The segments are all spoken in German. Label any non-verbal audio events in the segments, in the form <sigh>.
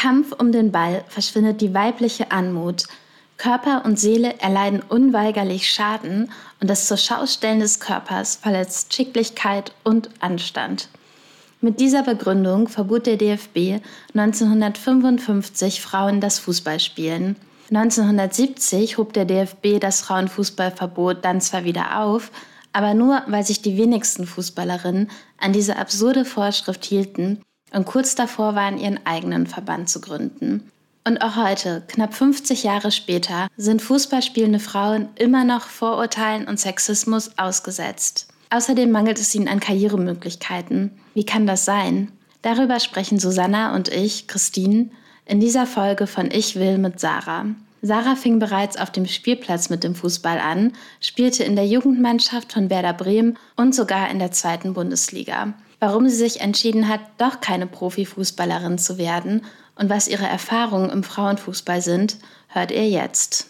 Kampf um den Ball verschwindet die weibliche Anmut. Körper und Seele erleiden unweigerlich Schaden und das Zurschaustellen des Körpers verletzt Schicklichkeit und Anstand. Mit dieser Begründung verbot der DFB 1955 Frauen das Fußballspielen. 1970 hob der DFB das Frauenfußballverbot dann zwar wieder auf, aber nur, weil sich die wenigsten Fußballerinnen an diese absurde Vorschrift hielten und kurz davor waren, ihren eigenen Verband zu gründen. Und auch heute, knapp 50 Jahre später, sind Fußballspielende Frauen immer noch Vorurteilen und Sexismus ausgesetzt. Außerdem mangelt es ihnen an Karrieremöglichkeiten. Wie kann das sein? Darüber sprechen Susanna und ich, Christine, in dieser Folge von Ich will mit Sarah. Sarah fing bereits auf dem Spielplatz mit dem Fußball an, spielte in der Jugendmannschaft von Werder Bremen und sogar in der zweiten Bundesliga. Warum sie sich entschieden hat, doch keine Profifußballerin zu werden und was ihre Erfahrungen im Frauenfußball sind, hört ihr jetzt.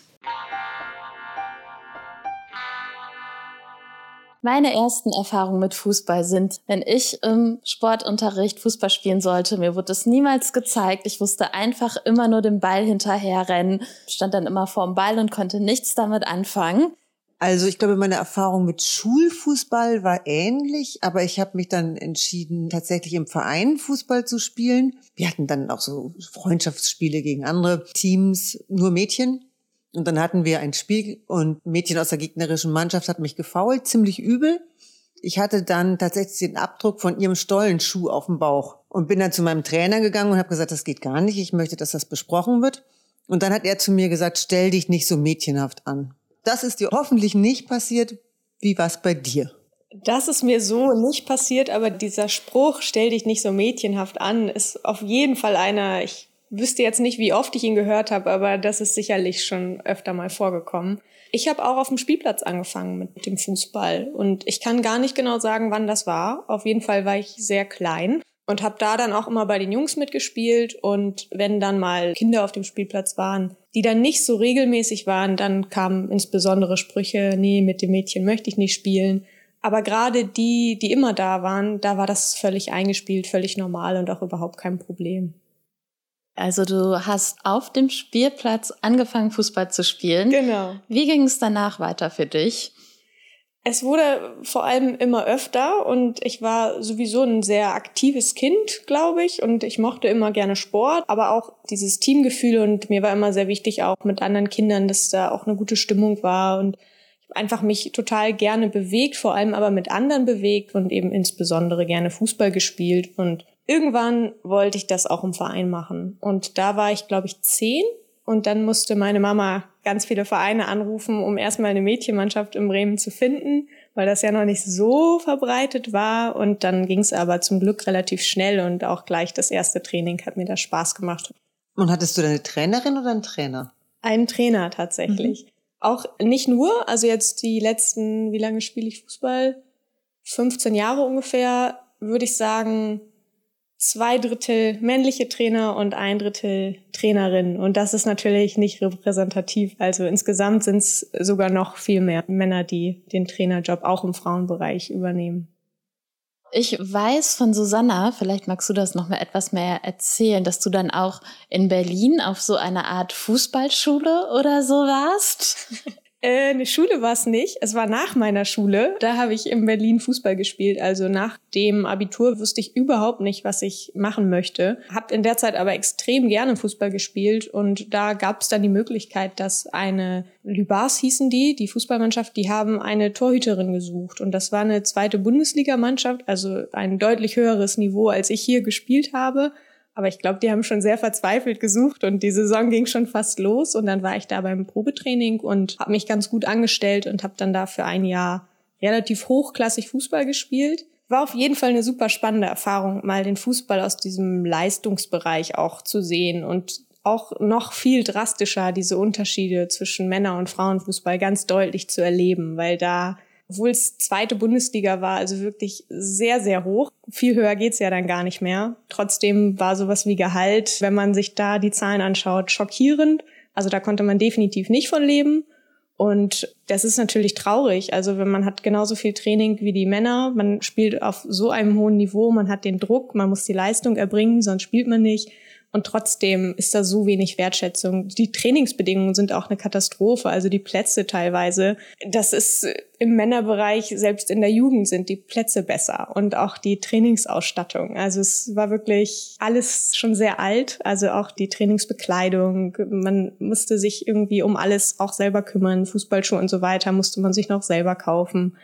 Meine ersten Erfahrungen mit Fußball sind, wenn ich im Sportunterricht Fußball spielen sollte. Mir wurde es niemals gezeigt. Ich musste einfach immer nur den Ball hinterherrennen, stand dann immer vorm Ball und konnte nichts damit anfangen. Also ich glaube, meine Erfahrung mit Schulfußball war ähnlich, aber ich habe mich dann entschieden, tatsächlich im Verein Fußball zu spielen. Wir hatten dann auch so Freundschaftsspiele gegen andere Teams, nur Mädchen. Und dann hatten wir ein Spiel und Mädchen aus der gegnerischen Mannschaft hat mich gefault, ziemlich übel. Ich hatte dann tatsächlich den Abdruck von ihrem Stollenschuh auf dem Bauch und bin dann zu meinem Trainer gegangen und habe gesagt, das geht gar nicht, ich möchte, dass das besprochen wird. Und dann hat er zu mir gesagt, stell dich nicht so mädchenhaft an. Das ist dir hoffentlich nicht passiert. Wie war's bei dir? Das ist mir so nicht passiert, aber dieser Spruch, stell dich nicht so mädchenhaft an, ist auf jeden Fall einer, ich wüsste jetzt nicht, wie oft ich ihn gehört habe, aber das ist sicherlich schon öfter mal vorgekommen. Ich habe auch auf dem Spielplatz angefangen mit dem Fußball und ich kann gar nicht genau sagen, wann das war. Auf jeden Fall war ich sehr klein und habe da dann auch immer bei den Jungs mitgespielt und wenn dann mal Kinder auf dem Spielplatz waren, die dann nicht so regelmäßig waren, dann kamen insbesondere Sprüche, nee, mit dem Mädchen möchte ich nicht spielen. Aber gerade die, die immer da waren, da war das völlig eingespielt, völlig normal und auch überhaupt kein Problem. Also du hast auf dem Spielplatz angefangen, Fußball zu spielen. Genau. Wie ging es danach weiter für dich? Es wurde vor allem immer öfter und ich war sowieso ein sehr aktives Kind, glaube ich, und ich mochte immer gerne Sport, aber auch dieses Teamgefühl und mir war immer sehr wichtig auch mit anderen Kindern, dass da auch eine gute Stimmung war und einfach mich total gerne bewegt, vor allem aber mit anderen bewegt und eben insbesondere gerne Fußball gespielt und irgendwann wollte ich das auch im Verein machen. Und da war ich, glaube ich, zehn. Und dann musste meine Mama ganz viele Vereine anrufen, um erstmal eine Mädchenmannschaft in Bremen zu finden, weil das ja noch nicht so verbreitet war. Und dann ging es aber zum Glück relativ schnell und auch gleich das erste Training hat mir da Spaß gemacht. Und hattest du deine Trainerin oder einen Trainer? Einen Trainer tatsächlich. Mhm. Auch nicht nur, also jetzt die letzten, wie lange spiele ich Fußball? 15 Jahre ungefähr, würde ich sagen, zwei Drittel männliche Trainer und ein Drittel Trainerinnen. Und das ist natürlich nicht repräsentativ. Also insgesamt sind es sogar noch viel mehr Männer, die den Trainerjob auch im Frauenbereich übernehmen. Ich weiß von Susanna, vielleicht magst du das noch mal etwas mehr erzählen, dass du dann auch in Berlin auf so einer Art Fußballschule oder so warst. <laughs> Äh, eine Schule war es nicht. Es war nach meiner Schule. Da habe ich in Berlin Fußball gespielt. Also nach dem Abitur wusste ich überhaupt nicht, was ich machen möchte. Hab in der Zeit aber extrem gerne Fußball gespielt und da gab es dann die Möglichkeit, dass eine Lübars hießen die, die Fußballmannschaft, die haben eine Torhüterin gesucht und das war eine zweite Bundesligamannschaft, also ein deutlich höheres Niveau, als ich hier gespielt habe. Aber ich glaube, die haben schon sehr verzweifelt gesucht und die Saison ging schon fast los. Und dann war ich da beim Probetraining und habe mich ganz gut angestellt und habe dann da für ein Jahr relativ hochklassig Fußball gespielt. War auf jeden Fall eine super spannende Erfahrung, mal den Fußball aus diesem Leistungsbereich auch zu sehen und auch noch viel drastischer diese Unterschiede zwischen Männer- und Frauenfußball ganz deutlich zu erleben, weil da obwohl es zweite Bundesliga war, also wirklich sehr, sehr hoch. Viel höher geht's ja dann gar nicht mehr. Trotzdem war sowas wie Gehalt, wenn man sich da die Zahlen anschaut, schockierend. Also da konnte man definitiv nicht von leben. Und das ist natürlich traurig. Also wenn man hat genauso viel Training wie die Männer, man spielt auf so einem hohen Niveau, man hat den Druck, man muss die Leistung erbringen, sonst spielt man nicht. Und trotzdem ist da so wenig Wertschätzung. Die Trainingsbedingungen sind auch eine Katastrophe, also die Plätze teilweise. Das ist im Männerbereich, selbst in der Jugend sind die Plätze besser und auch die Trainingsausstattung. Also es war wirklich alles schon sehr alt, also auch die Trainingsbekleidung. Man musste sich irgendwie um alles auch selber kümmern, Fußballschuhe und so weiter musste man sich noch selber kaufen.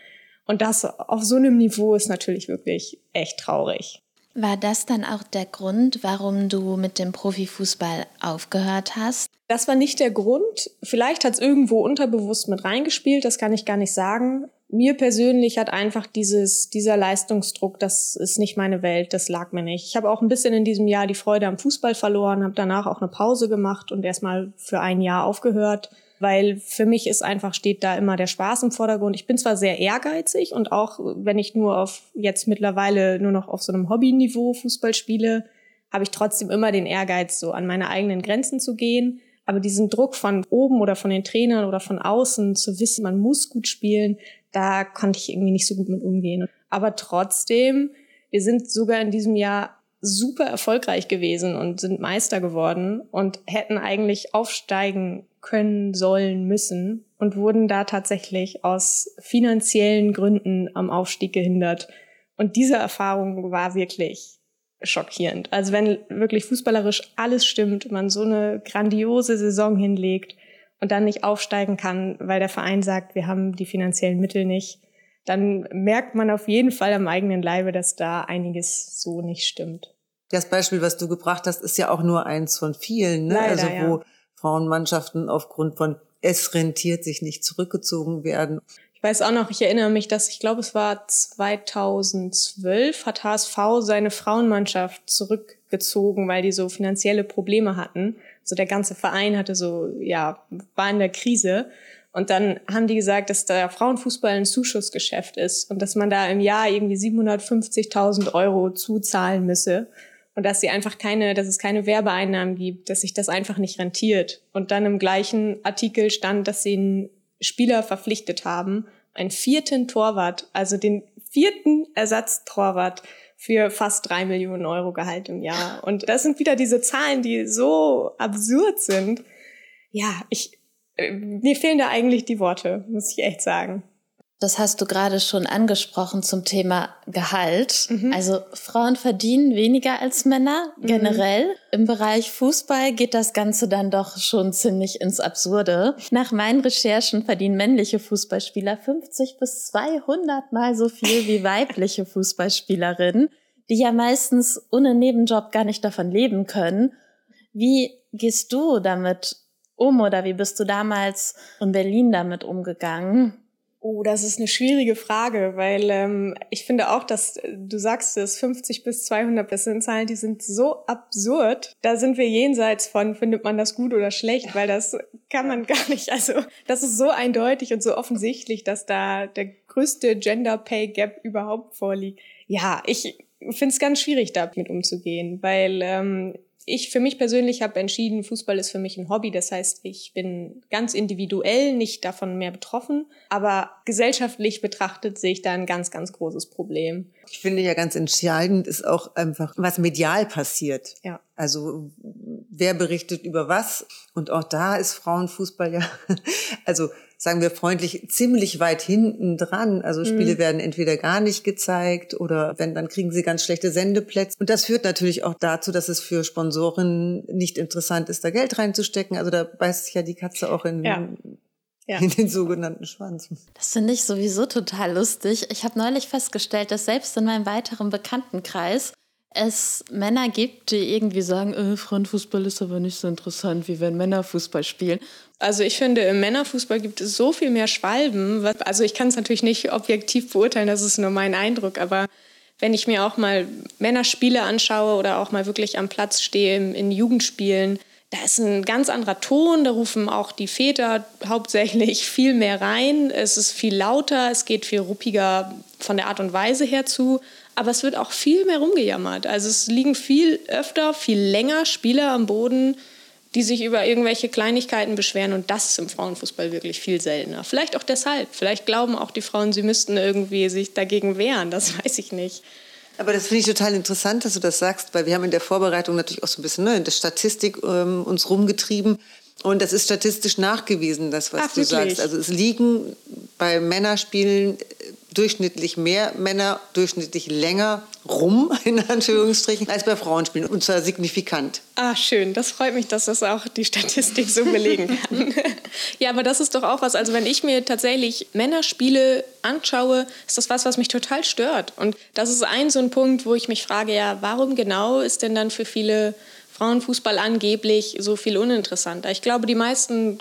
Und das auf so einem Niveau ist natürlich wirklich echt traurig. War das dann auch der Grund, warum du mit dem Profifußball aufgehört hast? Das war nicht der Grund. Vielleicht hat es irgendwo unterbewusst mit reingespielt, das kann ich gar nicht sagen. Mir persönlich hat einfach dieses, dieser Leistungsdruck, das ist nicht meine Welt, das lag mir nicht. Ich habe auch ein bisschen in diesem Jahr die Freude am Fußball verloren, habe danach auch eine Pause gemacht und erstmal für ein Jahr aufgehört weil für mich ist einfach, steht da immer der Spaß im Vordergrund. Ich bin zwar sehr ehrgeizig und auch wenn ich nur auf jetzt mittlerweile nur noch auf so einem Hobbyniveau Fußball spiele, habe ich trotzdem immer den Ehrgeiz, so an meine eigenen Grenzen zu gehen. Aber diesen Druck von oben oder von den Trainern oder von außen zu wissen, man muss gut spielen, da konnte ich irgendwie nicht so gut mit umgehen. Aber trotzdem, wir sind sogar in diesem Jahr super erfolgreich gewesen und sind Meister geworden und hätten eigentlich aufsteigen können, sollen, müssen und wurden da tatsächlich aus finanziellen Gründen am Aufstieg gehindert. Und diese Erfahrung war wirklich schockierend. Also wenn wirklich fußballerisch alles stimmt, man so eine grandiose Saison hinlegt und dann nicht aufsteigen kann, weil der Verein sagt, wir haben die finanziellen Mittel nicht, dann merkt man auf jeden Fall am eigenen Leibe, dass da einiges so nicht stimmt. Das Beispiel, was du gebracht hast, ist ja auch nur eins von vielen, ne? Leider, also wo ja. Frauenmannschaften aufgrund von es rentiert sich nicht zurückgezogen werden. Ich weiß auch noch, ich erinnere mich, dass ich glaube, es war 2012 hat HSV seine Frauenmannschaft zurückgezogen, weil die so finanzielle Probleme hatten. Also der ganze Verein hatte so, ja, war in der Krise. Und dann haben die gesagt, dass der Frauenfußball ein Zuschussgeschäft ist und dass man da im Jahr irgendwie 750.000 Euro zuzahlen müsse und dass sie einfach keine, dass es keine Werbeeinnahmen gibt, dass sich das einfach nicht rentiert. Und dann im gleichen Artikel stand, dass sie einen Spieler verpflichtet haben, einen vierten Torwart, also den vierten Ersatztorwart für fast drei Millionen Euro Gehalt im Jahr. Und das sind wieder diese Zahlen, die so absurd sind. Ja, ich, äh, mir fehlen da eigentlich die Worte, muss ich echt sagen. Das hast du gerade schon angesprochen zum Thema Gehalt. Mhm. Also Frauen verdienen weniger als Männer Mhm. generell. Im Bereich Fußball geht das Ganze dann doch schon ziemlich ins Absurde. Nach meinen Recherchen verdienen männliche Fußballspieler 50 bis 200 mal so viel wie <laughs> weibliche Fußballspielerinnen, die ja meistens ohne Nebenjob gar nicht davon leben können. Wie gehst du damit um oder wie bist du damals in Berlin damit umgegangen? Oh, das ist eine schwierige Frage, weil ähm, ich finde auch, dass äh, du sagst es 50 bis 200, das Zahlen, die sind so absurd. Da sind wir jenseits von, findet man das gut oder schlecht, weil das kann man gar nicht. Also das ist so eindeutig und so offensichtlich, dass da der größte Gender Pay Gap überhaupt vorliegt. Ja, ich finde es ganz schwierig, damit umzugehen, weil ähm, ich für mich persönlich habe entschieden, Fußball ist für mich ein Hobby. Das heißt, ich bin ganz individuell nicht davon mehr betroffen, aber gesellschaftlich betrachtet sehe ich da ein ganz, ganz großes Problem. Ich finde ja ganz entscheidend ist auch einfach, was medial passiert. Ja. Also wer berichtet über was? Und auch da ist Frauenfußball ja, <laughs> also sagen wir freundlich, ziemlich weit hinten dran. Also Spiele Mhm. werden entweder gar nicht gezeigt oder wenn, dann kriegen sie ganz schlechte Sendeplätze. Und das führt natürlich auch dazu, dass es für Sponsoren nicht interessant ist, da Geld reinzustecken. Also da beißt sich ja die Katze auch in, Ja. Ja. in den sogenannten Schwanz. Das finde ich sowieso total lustig. Ich habe neulich festgestellt, dass selbst in meinem weiteren Bekanntenkreis es Männer gibt, die irgendwie sagen, äh, Frauenfußball ist aber nicht so interessant, wie wenn Männer Fußball spielen. Also ich finde, im Männerfußball gibt es so viel mehr Schwalben. Also ich kann es natürlich nicht objektiv beurteilen, das ist nur mein Eindruck, aber wenn ich mir auch mal Männerspiele anschaue oder auch mal wirklich am Platz stehe in Jugendspielen, da ist ein ganz anderer Ton, da rufen auch die Väter hauptsächlich viel mehr rein. Es ist viel lauter, es geht viel ruppiger von der Art und Weise her zu, aber es wird auch viel mehr rumgejammert. Also es liegen viel öfter, viel länger Spieler am Boden, die sich über irgendwelche Kleinigkeiten beschweren und das ist im Frauenfußball wirklich viel seltener. Vielleicht auch deshalb. Vielleicht glauben auch die Frauen, sie müssten irgendwie sich dagegen wehren. Das <laughs> weiß ich nicht. Aber das finde ich total interessant, dass du das sagst, weil wir haben in der Vorbereitung natürlich auch so ein bisschen ne, in der Statistik ähm, uns rumgetrieben. Und das ist statistisch nachgewiesen, das, was Ach, du wirklich? sagst. Also es liegen bei Männerspielen durchschnittlich mehr Männer durchschnittlich länger rum, <laughs> in Anführungsstrichen, als bei Frauenspielen. Und zwar signifikant. Ah, schön. Das freut mich, dass das auch die Statistik so belegen kann. <laughs> ja, aber das ist doch auch was. Also, wenn ich mir tatsächlich Männerspiele anschaue, ist das was, was mich total stört. Und das ist ein so ein Punkt, wo ich mich frage, ja, warum genau ist denn dann für viele Frauenfußball angeblich so viel uninteressanter? Ich glaube, die meisten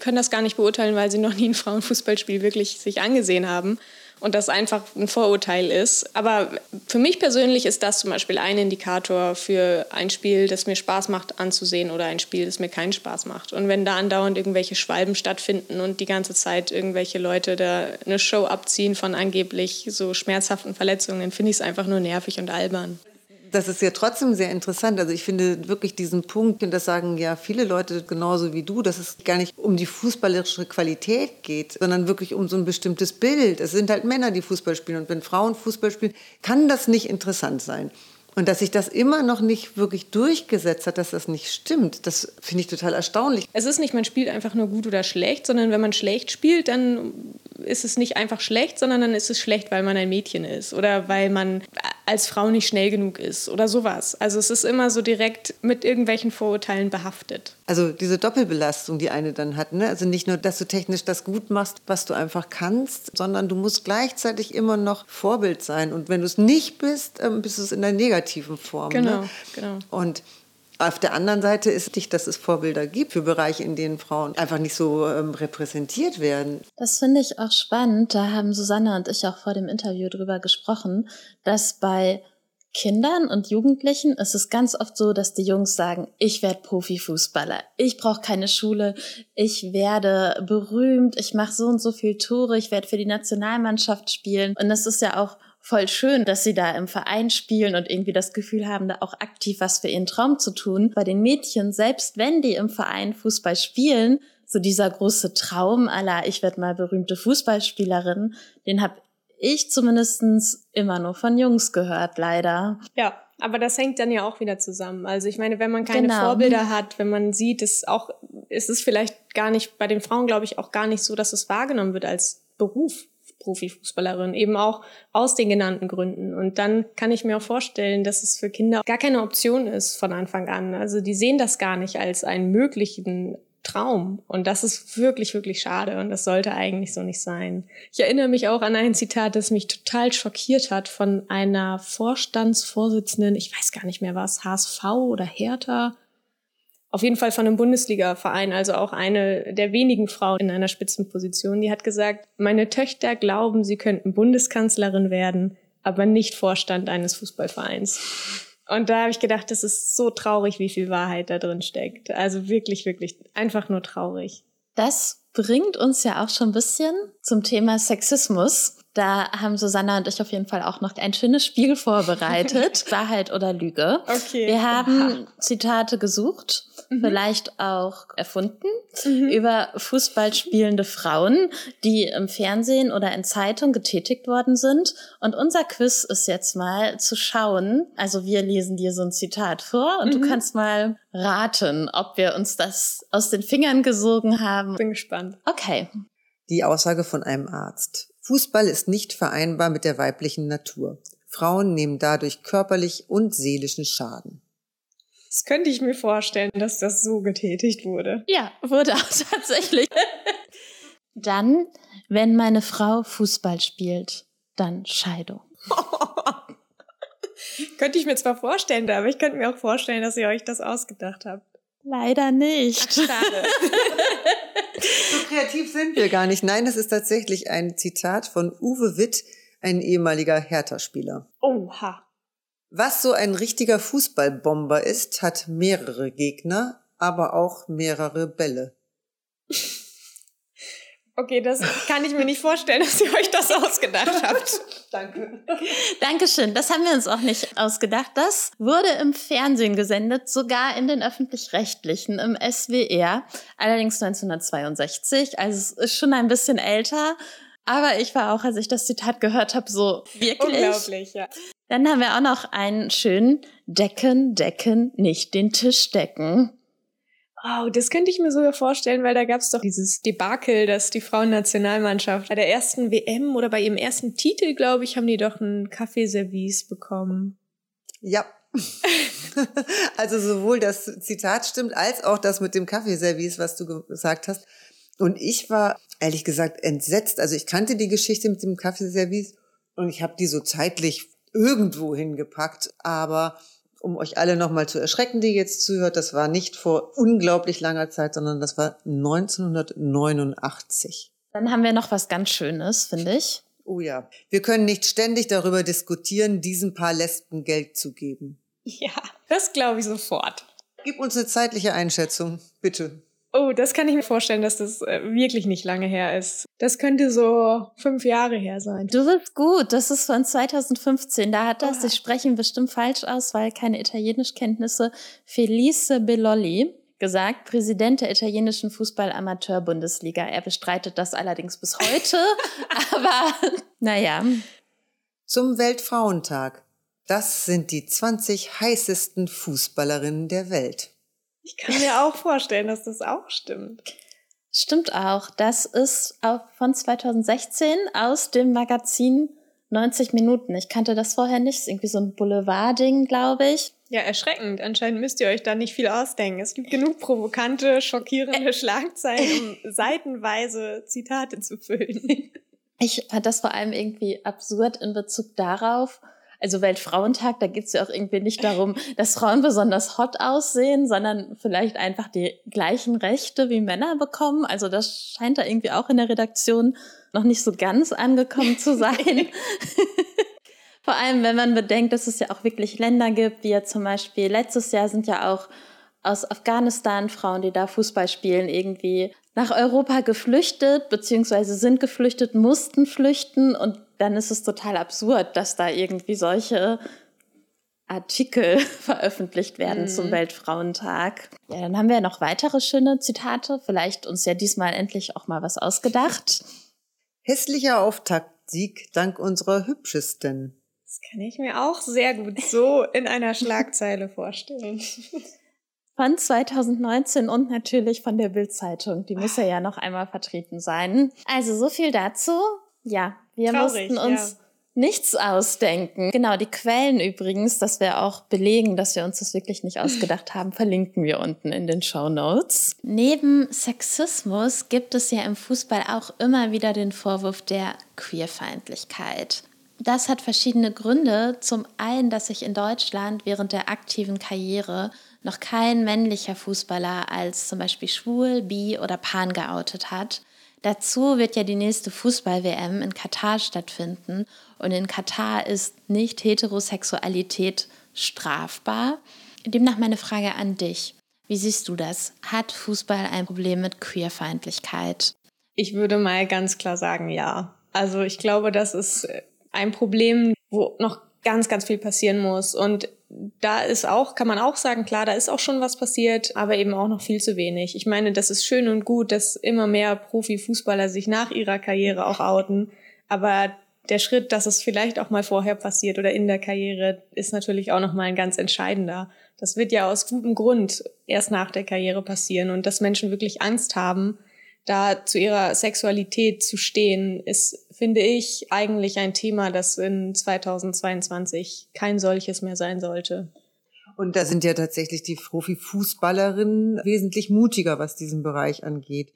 können das gar nicht beurteilen, weil sie noch nie ein Frauenfußballspiel wirklich sich angesehen haben und das einfach ein Vorurteil ist. Aber für mich persönlich ist das zum Beispiel ein Indikator für ein Spiel, das mir Spaß macht anzusehen oder ein Spiel, das mir keinen Spaß macht. Und wenn da andauernd irgendwelche Schwalben stattfinden und die ganze Zeit irgendwelche Leute da eine Show abziehen von angeblich so schmerzhaften Verletzungen, finde ich es einfach nur nervig und albern das ist ja trotzdem sehr interessant. Also ich finde wirklich diesen Punkt, und das sagen ja viele Leute genauso wie du, dass es gar nicht um die fußballerische Qualität geht, sondern wirklich um so ein bestimmtes Bild. Es sind halt Männer, die Fußball spielen. Und wenn Frauen Fußball spielen, kann das nicht interessant sein. Und dass sich das immer noch nicht wirklich durchgesetzt hat, dass das nicht stimmt, das finde ich total erstaunlich. Es ist nicht, man spielt einfach nur gut oder schlecht, sondern wenn man schlecht spielt, dann ist es nicht einfach schlecht, sondern dann ist es schlecht, weil man ein Mädchen ist oder weil man als Frau nicht schnell genug ist oder sowas. Also es ist immer so direkt mit irgendwelchen Vorurteilen behaftet. Also diese Doppelbelastung, die eine dann hat. Ne? Also nicht nur, dass du technisch das gut machst, was du einfach kannst, sondern du musst gleichzeitig immer noch Vorbild sein. Und wenn du es nicht bist, ähm, bist du es in der negativen Form. Genau, ne? genau. Und auf der anderen Seite ist es dass es Vorbilder gibt für Bereiche, in denen Frauen einfach nicht so ähm, repräsentiert werden. Das finde ich auch spannend. Da haben Susanne und ich auch vor dem Interview drüber gesprochen, dass bei Kindern und Jugendlichen ist es ganz oft so, dass die Jungs sagen, ich werde Profifußballer, ich brauche keine Schule, ich werde berühmt, ich mache so und so viel Tore, ich werde für die Nationalmannschaft spielen. Und das ist ja auch voll schön, dass sie da im Verein spielen und irgendwie das Gefühl haben, da auch aktiv was für ihren Traum zu tun. Bei den Mädchen, selbst wenn die im Verein Fußball spielen, so dieser große Traum aller, ich werde mal berühmte Fußballspielerin, den habe ich zumindestens immer nur von Jungs gehört, leider. Ja, aber das hängt dann ja auch wieder zusammen. Also ich meine, wenn man keine genau. Vorbilder hat, wenn man sieht, ist auch, ist es vielleicht gar nicht, bei den Frauen glaube ich auch gar nicht so, dass es wahrgenommen wird als Beruf. Profifußballerin, eben auch aus den genannten Gründen. Und dann kann ich mir auch vorstellen, dass es für Kinder gar keine Option ist von Anfang an. Also die sehen das gar nicht als einen möglichen Traum. Und das ist wirklich, wirklich schade. Und das sollte eigentlich so nicht sein. Ich erinnere mich auch an ein Zitat, das mich total schockiert hat von einer Vorstandsvorsitzenden, ich weiß gar nicht mehr was, HSV oder Hertha auf jeden Fall von einem Bundesliga-Verein, also auch eine der wenigen Frauen in einer Spitzenposition, die hat gesagt, meine Töchter glauben, sie könnten Bundeskanzlerin werden, aber nicht Vorstand eines Fußballvereins. Und da habe ich gedacht, das ist so traurig, wie viel Wahrheit da drin steckt. Also wirklich, wirklich einfach nur traurig. Das bringt uns ja auch schon ein bisschen zum Thema Sexismus. Da haben Susanna und ich auf jeden Fall auch noch ein schönes Spiel vorbereitet. <laughs> Wahrheit oder Lüge. Okay. Wir haben Zitate gesucht mhm. vielleicht auch erfunden, mhm. über Fußballspielende Frauen, die im Fernsehen oder in Zeitung getätigt worden sind. Und unser Quiz ist jetzt mal zu schauen. Also wir lesen dir so ein Zitat vor und mhm. du kannst mal raten, ob wir uns das aus den Fingern gesogen haben. Bin gespannt. Okay. Die Aussage von einem Arzt. Fußball ist nicht vereinbar mit der weiblichen Natur. Frauen nehmen dadurch körperlich und seelischen Schaden. Das könnte ich mir vorstellen, dass das so getätigt wurde. Ja, wurde auch <laughs> tatsächlich. dann, wenn meine Frau Fußball spielt, dann Scheidung. <laughs> könnte ich mir zwar vorstellen, aber ich könnte mir auch vorstellen, dass ihr euch das ausgedacht habt. Leider nicht. Ach, schade. <laughs> <laughs> so kreativ sind wir gar nicht. Nein, das ist tatsächlich ein Zitat von Uwe Witt, ein ehemaliger Hertha-Spieler. Oha. Was so ein richtiger Fußballbomber ist, hat mehrere Gegner, aber auch mehrere Bälle. <laughs> Okay, das kann ich mir nicht vorstellen, dass ihr euch das ausgedacht habt. <laughs> Danke. Dankeschön. Das haben wir uns auch nicht ausgedacht. Das wurde im Fernsehen gesendet, sogar in den öffentlich-rechtlichen, im SWR. Allerdings 1962. Also es ist schon ein bisschen älter. Aber ich war auch, als ich das Zitat gehört habe, so wirklich. Unglaublich, ja. Dann haben wir auch noch einen schönen Decken, Decken, nicht den Tisch decken. Oh, das könnte ich mir sogar vorstellen, weil da gab es doch dieses Debakel, dass die Frauennationalmannschaft bei der ersten WM oder bei ihrem ersten Titel, glaube ich, haben die doch ein Kaffeeservice bekommen. Ja. <laughs> also sowohl das Zitat stimmt, als auch das mit dem Kaffeeservice, was du gesagt hast. Und ich war ehrlich gesagt entsetzt. Also ich kannte die Geschichte mit dem Kaffeeservice und ich habe die so zeitlich irgendwo hingepackt, aber um euch alle nochmal zu erschrecken, die jetzt zuhört, das war nicht vor unglaublich langer Zeit, sondern das war 1989. Dann haben wir noch was ganz Schönes, finde ich. Oh ja. Wir können nicht ständig darüber diskutieren, diesen paar Lesben Geld zu geben. Ja, das glaube ich sofort. Gib uns eine zeitliche Einschätzung, bitte. Oh, das kann ich mir vorstellen, dass das äh, wirklich nicht lange her ist. Das könnte so fünf Jahre her sein. Du bist gut. Das ist von 2015. Da hat das, oh. ich spreche ihn bestimmt falsch aus, weil keine Italienischkenntnisse, Felice Belloli gesagt, Präsident der italienischen Fußball-Amateur-Bundesliga. Er bestreitet das allerdings bis heute. <laughs> aber naja. Zum Weltfrauentag. Das sind die 20 heißesten Fußballerinnen der Welt. Ich kann mir auch vorstellen, dass das auch stimmt. Stimmt auch. Das ist auch von 2016 aus dem Magazin 90 Minuten. Ich kannte das vorher nicht. Das ist irgendwie so ein Boulevard-Ding, glaube ich. Ja, erschreckend. Anscheinend müsst ihr euch da nicht viel ausdenken. Es gibt genug provokante, schockierende Schlagzeilen, um <laughs> seitenweise Zitate zu füllen. Ich fand das vor allem irgendwie absurd in Bezug darauf, also Weltfrauentag, da geht es ja auch irgendwie nicht darum, dass Frauen besonders hot aussehen, sondern vielleicht einfach die gleichen Rechte wie Männer bekommen. Also das scheint da irgendwie auch in der Redaktion noch nicht so ganz angekommen zu sein. <laughs> Vor allem, wenn man bedenkt, dass es ja auch wirklich Länder gibt, wie ja zum Beispiel letztes Jahr sind ja auch aus Afghanistan Frauen, die da Fußball spielen, irgendwie nach Europa geflüchtet, beziehungsweise sind geflüchtet, mussten flüchten und dann ist es total absurd, dass da irgendwie solche Artikel <laughs> veröffentlicht werden mhm. zum Weltfrauentag. Ja, dann haben wir noch weitere schöne Zitate. Vielleicht uns ja diesmal endlich auch mal was ausgedacht. <laughs> Hässlicher Auftaktsieg dank unserer hübschesten. Das kann ich mir auch sehr gut so in einer Schlagzeile vorstellen. <laughs> Von 2019 und natürlich von der Bildzeitung. Die muss ja, ja noch einmal vertreten sein. Also so viel dazu. Ja, wir Traurig, mussten uns ja. nichts ausdenken. Genau, die Quellen übrigens, dass wir auch belegen, dass wir uns das wirklich nicht ausgedacht haben, verlinken wir unten in den Show Notes. Neben Sexismus gibt es ja im Fußball auch immer wieder den Vorwurf der Queerfeindlichkeit. Das hat verschiedene Gründe. Zum einen, dass sich in Deutschland während der aktiven Karriere noch kein männlicher Fußballer als zum Beispiel schwul, bi oder pan geoutet hat. Dazu wird ja die nächste Fußball-WM in Katar stattfinden und in Katar ist nicht Heterosexualität strafbar. Demnach meine Frage an dich. Wie siehst du das? Hat Fußball ein Problem mit Queerfeindlichkeit? Ich würde mal ganz klar sagen, ja. Also ich glaube, das ist ein Problem, wo noch ganz, ganz viel passieren muss. Und da ist auch, kann man auch sagen, klar, da ist auch schon was passiert, aber eben auch noch viel zu wenig. Ich meine, das ist schön und gut, dass immer mehr Profifußballer sich nach ihrer Karriere auch outen. Aber der Schritt, dass es vielleicht auch mal vorher passiert oder in der Karriere, ist natürlich auch nochmal ein ganz entscheidender. Das wird ja aus gutem Grund erst nach der Karriere passieren und dass Menschen wirklich Angst haben, da zu ihrer Sexualität zu stehen, ist, finde ich, eigentlich ein Thema, das in 2022 kein solches mehr sein sollte. Und da sind ja tatsächlich die Profifußballerinnen wesentlich mutiger, was diesen Bereich angeht.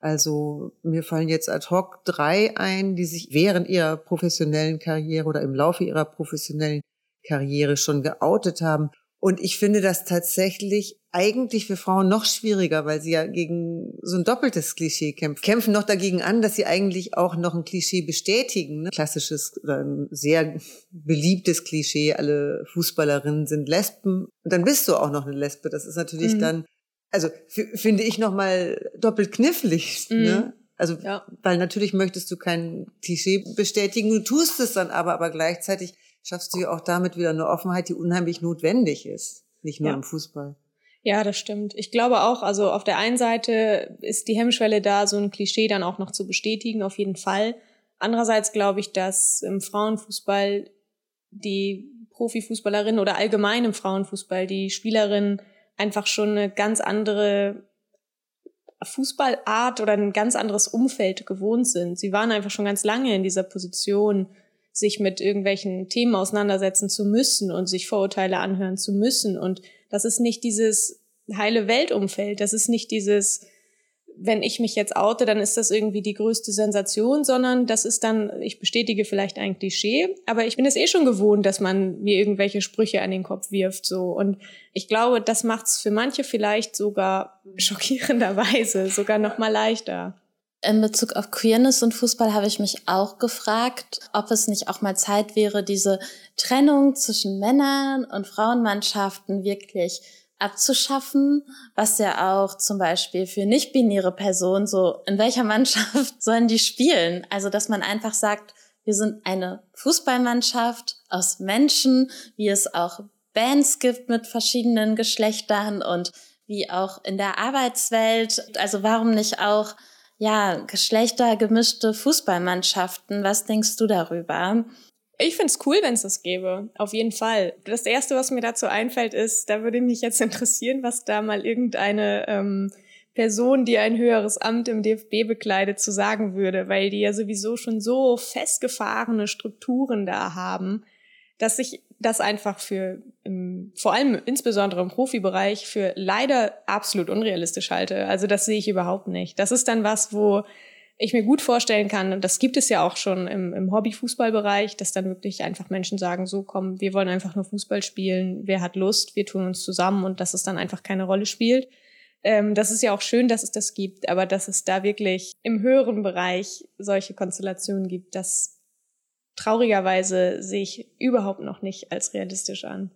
Also mir fallen jetzt ad hoc drei ein, die sich während ihrer professionellen Karriere oder im Laufe ihrer professionellen Karriere schon geoutet haben. Und ich finde das tatsächlich eigentlich für Frauen noch schwieriger, weil sie ja gegen so ein doppeltes Klischee kämpfen. Kämpfen noch dagegen an, dass sie eigentlich auch noch ein Klischee bestätigen. Ne? Klassisches oder ein sehr beliebtes Klischee, alle Fußballerinnen sind Lesben. Und dann bist du auch noch eine Lesbe. Das ist natürlich mhm. dann, also finde ich nochmal doppelt knifflig. Mhm. Ne? Also, ja. weil natürlich möchtest du kein Klischee bestätigen, du tust es dann aber, aber gleichzeitig schaffst du ja auch damit wieder eine Offenheit, die unheimlich notwendig ist. Nicht nur ja. im Fußball. Ja, das stimmt. Ich glaube auch, also auf der einen Seite ist die Hemmschwelle da, so ein Klischee dann auch noch zu bestätigen, auf jeden Fall. Andererseits glaube ich, dass im Frauenfußball die Profifußballerin oder allgemein im Frauenfußball die Spielerinnen einfach schon eine ganz andere Fußballart oder ein ganz anderes Umfeld gewohnt sind. Sie waren einfach schon ganz lange in dieser Position, sich mit irgendwelchen Themen auseinandersetzen zu müssen und sich Vorurteile anhören zu müssen. Und das ist nicht dieses heile Weltumfeld. Das ist nicht dieses, wenn ich mich jetzt oute, dann ist das irgendwie die größte Sensation, sondern das ist dann, ich bestätige vielleicht ein Klischee, aber ich bin es eh schon gewohnt, dass man mir irgendwelche Sprüche an den Kopf wirft, so. Und ich glaube, das macht es für manche vielleicht sogar schockierenderweise sogar noch mal leichter. In Bezug auf Queerness und Fußball habe ich mich auch gefragt, ob es nicht auch mal Zeit wäre, diese Trennung zwischen Männern und Frauenmannschaften wirklich abzuschaffen, was ja auch zum Beispiel für nicht-binäre Personen so, in welcher Mannschaft <laughs> sollen die spielen? Also, dass man einfach sagt, wir sind eine Fußballmannschaft aus Menschen, wie es auch Bands gibt mit verschiedenen Geschlechtern und wie auch in der Arbeitswelt. Also warum nicht auch, ja, geschlechtergemischte Fußballmannschaften? Was denkst du darüber? Ich find's cool, wenn es das gäbe. Auf jeden Fall. Das Erste, was mir dazu einfällt, ist, da würde mich jetzt <laughs> interessieren, was da mal irgendeine ähm, Person, die ein höheres Amt im DFB bekleidet, zu sagen würde, weil die ja sowieso schon so festgefahrene Strukturen da haben, dass ich das einfach für, im, vor allem insbesondere im Profibereich, für leider absolut unrealistisch halte. Also das sehe ich überhaupt nicht. Das ist dann was, wo ich mir gut vorstellen kann, und das gibt es ja auch schon im, im Hobby-Fußballbereich, dass dann wirklich einfach Menschen sagen, so komm, wir wollen einfach nur Fußball spielen, wer hat Lust, wir tun uns zusammen und dass es dann einfach keine Rolle spielt. Ähm, das ist ja auch schön, dass es das gibt, aber dass es da wirklich im höheren Bereich solche Konstellationen gibt, das traurigerweise sehe ich überhaupt noch nicht als realistisch an.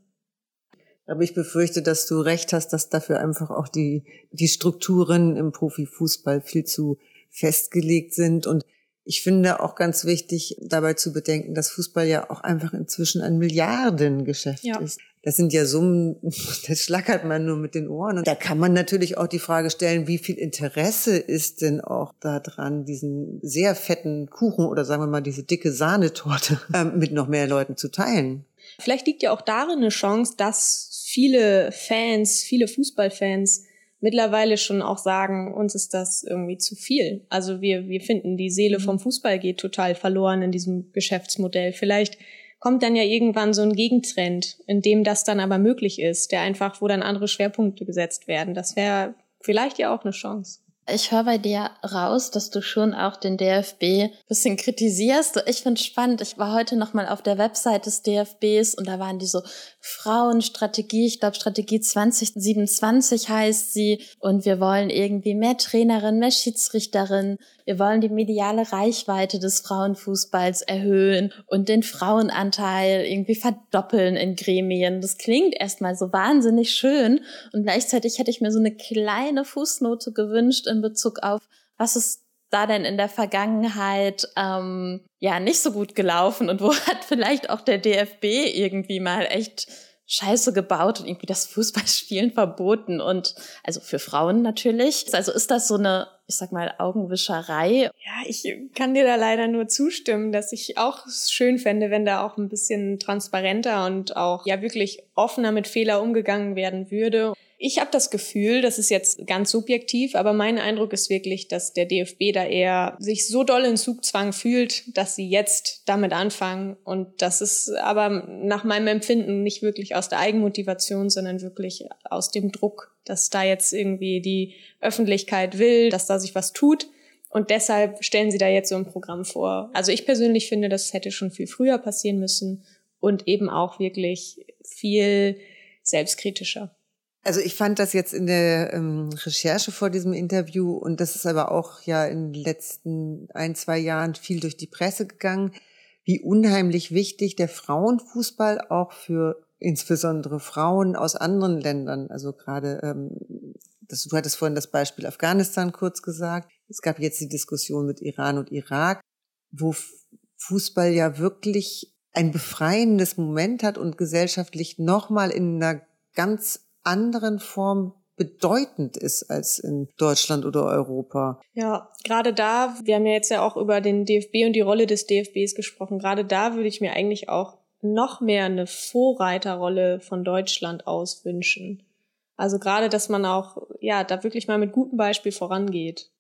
Aber ich befürchte, dass du recht hast, dass dafür einfach auch die, die Strukturen im Profifußball viel zu festgelegt sind. Und ich finde auch ganz wichtig, dabei zu bedenken, dass Fußball ja auch einfach inzwischen ein Milliardengeschäft ja. ist. Das sind ja Summen, <laughs> das schlackert man nur mit den Ohren. Und da kann man natürlich auch die Frage stellen, wie viel Interesse ist denn auch daran, diesen sehr fetten Kuchen oder sagen wir mal diese dicke Sahnetorte <laughs> äh, mit noch mehr Leuten zu teilen. Vielleicht liegt ja auch darin eine Chance, dass viele Fans, viele Fußballfans mittlerweile schon auch sagen, uns ist das irgendwie zu viel. Also wir, wir finden, die Seele vom mhm. Fußball geht total verloren in diesem Geschäftsmodell. Vielleicht kommt dann ja irgendwann so ein Gegentrend, in dem das dann aber möglich ist, der einfach, wo dann andere Schwerpunkte gesetzt werden. Das wäre vielleicht ja auch eine Chance. Ich höre bei dir raus, dass du schon auch den DFB bisschen kritisierst. Ich finde spannend. Ich war heute noch mal auf der Website des DFBs und da waren die so Frauenstrategie. Ich glaube, Strategie 2027 heißt sie. Und wir wollen irgendwie mehr Trainerinnen, mehr Schiedsrichterinnen. Wir wollen die mediale Reichweite des Frauenfußballs erhöhen und den Frauenanteil irgendwie verdoppeln in Gremien. Das klingt erstmal so wahnsinnig schön. Und gleichzeitig hätte ich mir so eine kleine Fußnote gewünscht in Bezug auf, was ist da denn in der Vergangenheit ähm, ja nicht so gut gelaufen und wo <laughs> hat vielleicht auch der DFB irgendwie mal echt Scheiße gebaut und irgendwie das Fußballspielen <laughs> verboten und also für Frauen natürlich. Also ist das so eine, ich sag mal, Augenwischerei? Ja, ich kann dir da leider nur zustimmen, dass ich auch schön fände, wenn da auch ein bisschen transparenter und auch ja wirklich offener mit Fehler umgegangen werden würde. Ich habe das Gefühl, das ist jetzt ganz subjektiv, aber mein Eindruck ist wirklich, dass der DFB da eher sich so doll in Zugzwang fühlt, dass sie jetzt damit anfangen. Und das ist aber nach meinem Empfinden nicht wirklich aus der Eigenmotivation, sondern wirklich aus dem Druck, dass da jetzt irgendwie die Öffentlichkeit will, dass da sich was tut. Und deshalb stellen sie da jetzt so ein Programm vor. Also ich persönlich finde, das hätte schon viel früher passieren müssen und eben auch wirklich viel selbstkritischer. Also ich fand das jetzt in der ähm, Recherche vor diesem Interview und das ist aber auch ja in den letzten ein, zwei Jahren viel durch die Presse gegangen, wie unheimlich wichtig der Frauenfußball auch für insbesondere Frauen aus anderen Ländern, also gerade, ähm, das, du hattest vorhin das Beispiel Afghanistan kurz gesagt, es gab jetzt die Diskussion mit Iran und Irak, wo Fußball ja wirklich ein befreiendes Moment hat und gesellschaftlich nochmal in einer ganz anderen Form bedeutend ist als in Deutschland oder Europa. Ja, gerade da, wir haben ja jetzt ja auch über den DFB und die Rolle des DFBs gesprochen, gerade da würde ich mir eigentlich auch noch mehr eine Vorreiterrolle von Deutschland aus wünschen. Also gerade, dass man auch, ja, da wirklich mal mit gutem Beispiel vorangeht.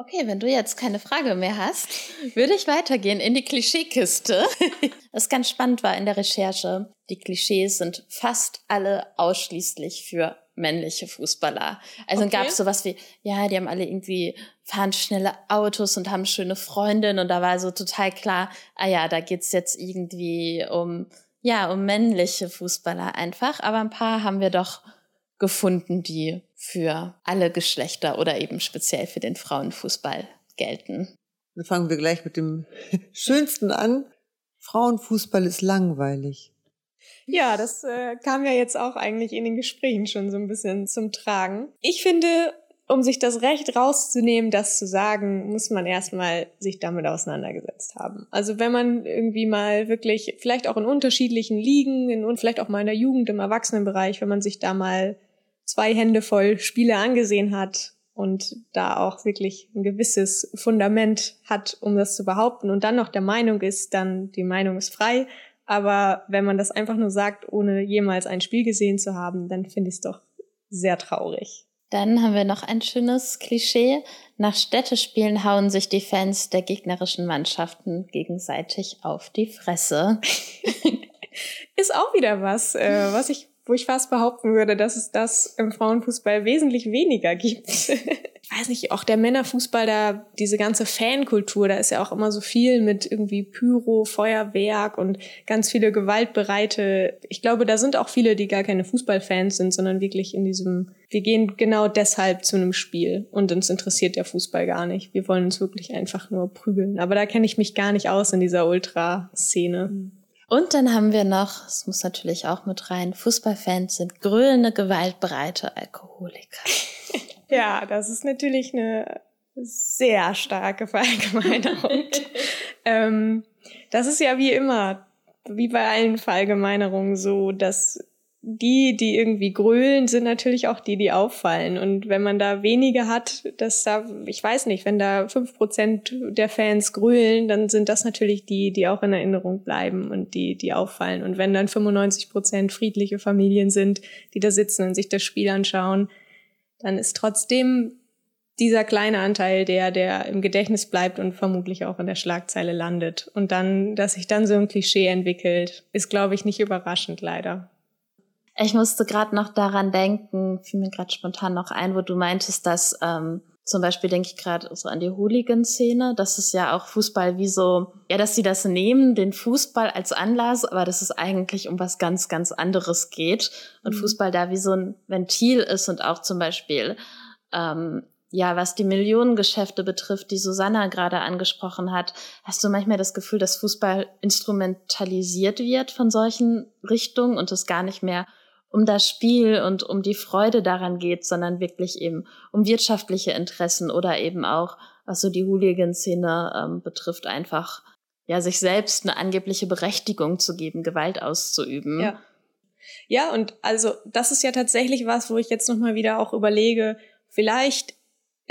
Okay, wenn du jetzt keine Frage mehr hast, würde ich weitergehen in die Klischeekiste. <laughs> Was ganz spannend war in der Recherche, die Klischees sind fast alle ausschließlich für männliche Fußballer. Also okay. gab es sowas wie, ja, die haben alle irgendwie, fahren schnelle Autos und haben schöne Freundinnen und da war so total klar, ah ja, da geht's jetzt irgendwie um, ja, um männliche Fußballer einfach. Aber ein paar haben wir doch gefunden, die für alle Geschlechter oder eben speziell für den Frauenfußball gelten. Dann fangen wir gleich mit dem <laughs> Schönsten an. Frauenfußball ist langweilig. Ja, das äh, kam ja jetzt auch eigentlich in den Gesprächen schon so ein bisschen zum Tragen. Ich finde, um sich das Recht rauszunehmen, das zu sagen, muss man erstmal sich damit auseinandergesetzt haben. Also wenn man irgendwie mal wirklich, vielleicht auch in unterschiedlichen Ligen in, und vielleicht auch mal in der Jugend, im Erwachsenenbereich, wenn man sich da mal zwei Hände voll Spiele angesehen hat und da auch wirklich ein gewisses Fundament hat, um das zu behaupten und dann noch der Meinung ist, dann die Meinung ist frei. Aber wenn man das einfach nur sagt, ohne jemals ein Spiel gesehen zu haben, dann finde ich es doch sehr traurig. Dann haben wir noch ein schönes Klischee. Nach Städtespielen hauen sich die Fans der gegnerischen Mannschaften gegenseitig auf die Fresse. <laughs> Ist auch wieder was, äh, was ich wo ich fast behaupten würde, dass es das im Frauenfußball wesentlich weniger gibt. <laughs> ich weiß nicht, auch der Männerfußball, da diese ganze Fankultur, da ist ja auch immer so viel mit irgendwie Pyro, Feuerwerk und ganz viele gewaltbereite. Ich glaube, da sind auch viele, die gar keine Fußballfans sind, sondern wirklich in diesem, wir gehen genau deshalb zu einem Spiel und uns interessiert der Fußball gar nicht. Wir wollen uns wirklich einfach nur prügeln. Aber da kenne ich mich gar nicht aus in dieser Ultraszene. Und dann haben wir noch, es muss natürlich auch mit rein, Fußballfans sind grölende, gewaltbereite Alkoholiker. <laughs> ja, das ist natürlich eine sehr starke Verallgemeinerung. <laughs> ähm, das ist ja wie immer, wie bei allen Verallgemeinerungen so, dass die, die irgendwie grölen, sind natürlich auch die, die auffallen. Und wenn man da wenige hat, dass da, ich weiß nicht, wenn da fünf Prozent der Fans grölen, dann sind das natürlich die, die auch in Erinnerung bleiben und die, die auffallen. Und wenn dann 95 Prozent friedliche Familien sind, die da sitzen und sich das Spiel anschauen, dann ist trotzdem dieser kleine Anteil der, der im Gedächtnis bleibt und vermutlich auch in der Schlagzeile landet. Und dann, dass sich dann so ein Klischee entwickelt, ist, glaube ich, nicht überraschend, leider. Ich musste gerade noch daran denken, fiel mir gerade spontan noch ein, wo du meintest, dass ähm, zum Beispiel denke ich gerade so an die Hooligan-Szene, das ist ja auch Fußball wie so, ja, dass sie das nehmen, den Fußball als Anlass, aber dass es eigentlich um was ganz, ganz anderes geht. Und mhm. Fußball da wie so ein Ventil ist und auch zum Beispiel ähm, ja, was die Millionengeschäfte betrifft, die Susanna gerade angesprochen hat, hast du manchmal das Gefühl, dass Fußball instrumentalisiert wird von solchen Richtungen und es gar nicht mehr um das Spiel und um die Freude daran geht, sondern wirklich eben um wirtschaftliche Interessen oder eben auch, was so die Hooligan-Szene ähm, betrifft, einfach ja sich selbst eine angebliche Berechtigung zu geben, Gewalt auszuüben. Ja. Ja, und also das ist ja tatsächlich was, wo ich jetzt nochmal wieder auch überlege, vielleicht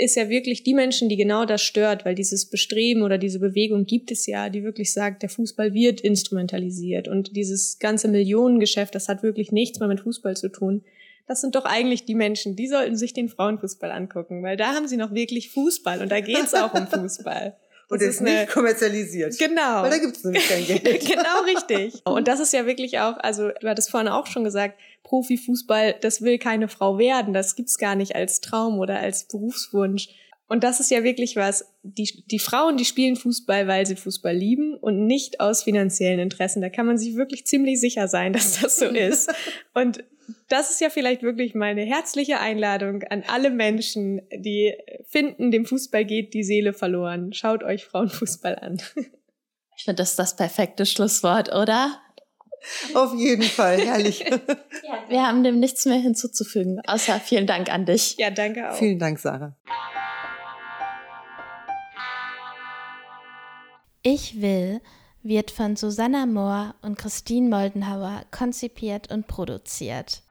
ist ja wirklich die Menschen, die genau das stört, weil dieses Bestreben oder diese Bewegung gibt es ja, die wirklich sagt, der Fußball wird instrumentalisiert und dieses ganze Millionengeschäft, das hat wirklich nichts mehr mit Fußball zu tun. Das sind doch eigentlich die Menschen, die sollten sich den Frauenfußball angucken, weil da haben sie noch wirklich Fußball und da geht's auch um <laughs> Fußball. Und ist nicht kommerzialisiert. Genau. Weil da gibt's nämlich kein <laughs> Geld. genau richtig. Und das ist ja wirklich auch, also du hattest vorhin auch schon gesagt, Profifußball, das will keine Frau werden. Das gibt's gar nicht als Traum oder als Berufswunsch. Und das ist ja wirklich was, die, die Frauen, die spielen Fußball, weil sie Fußball lieben und nicht aus finanziellen Interessen. Da kann man sich wirklich ziemlich sicher sein, dass das so <laughs> ist. Und das ist ja vielleicht wirklich meine herzliche Einladung an alle Menschen, die finden, dem Fußball geht die Seele verloren. Schaut euch Frauenfußball an. <laughs> Ich finde, das ist das perfekte Schlusswort, oder? Auf jeden Fall, herrlich. ja, <laughs> wir haben dem nichts mehr hinzuzufügen, außer vielen Dank an dich. Ja, danke auch. Vielen Dank, Sarah. Ich will wird von Susanna Mohr und Christine Moldenhauer konzipiert und produziert.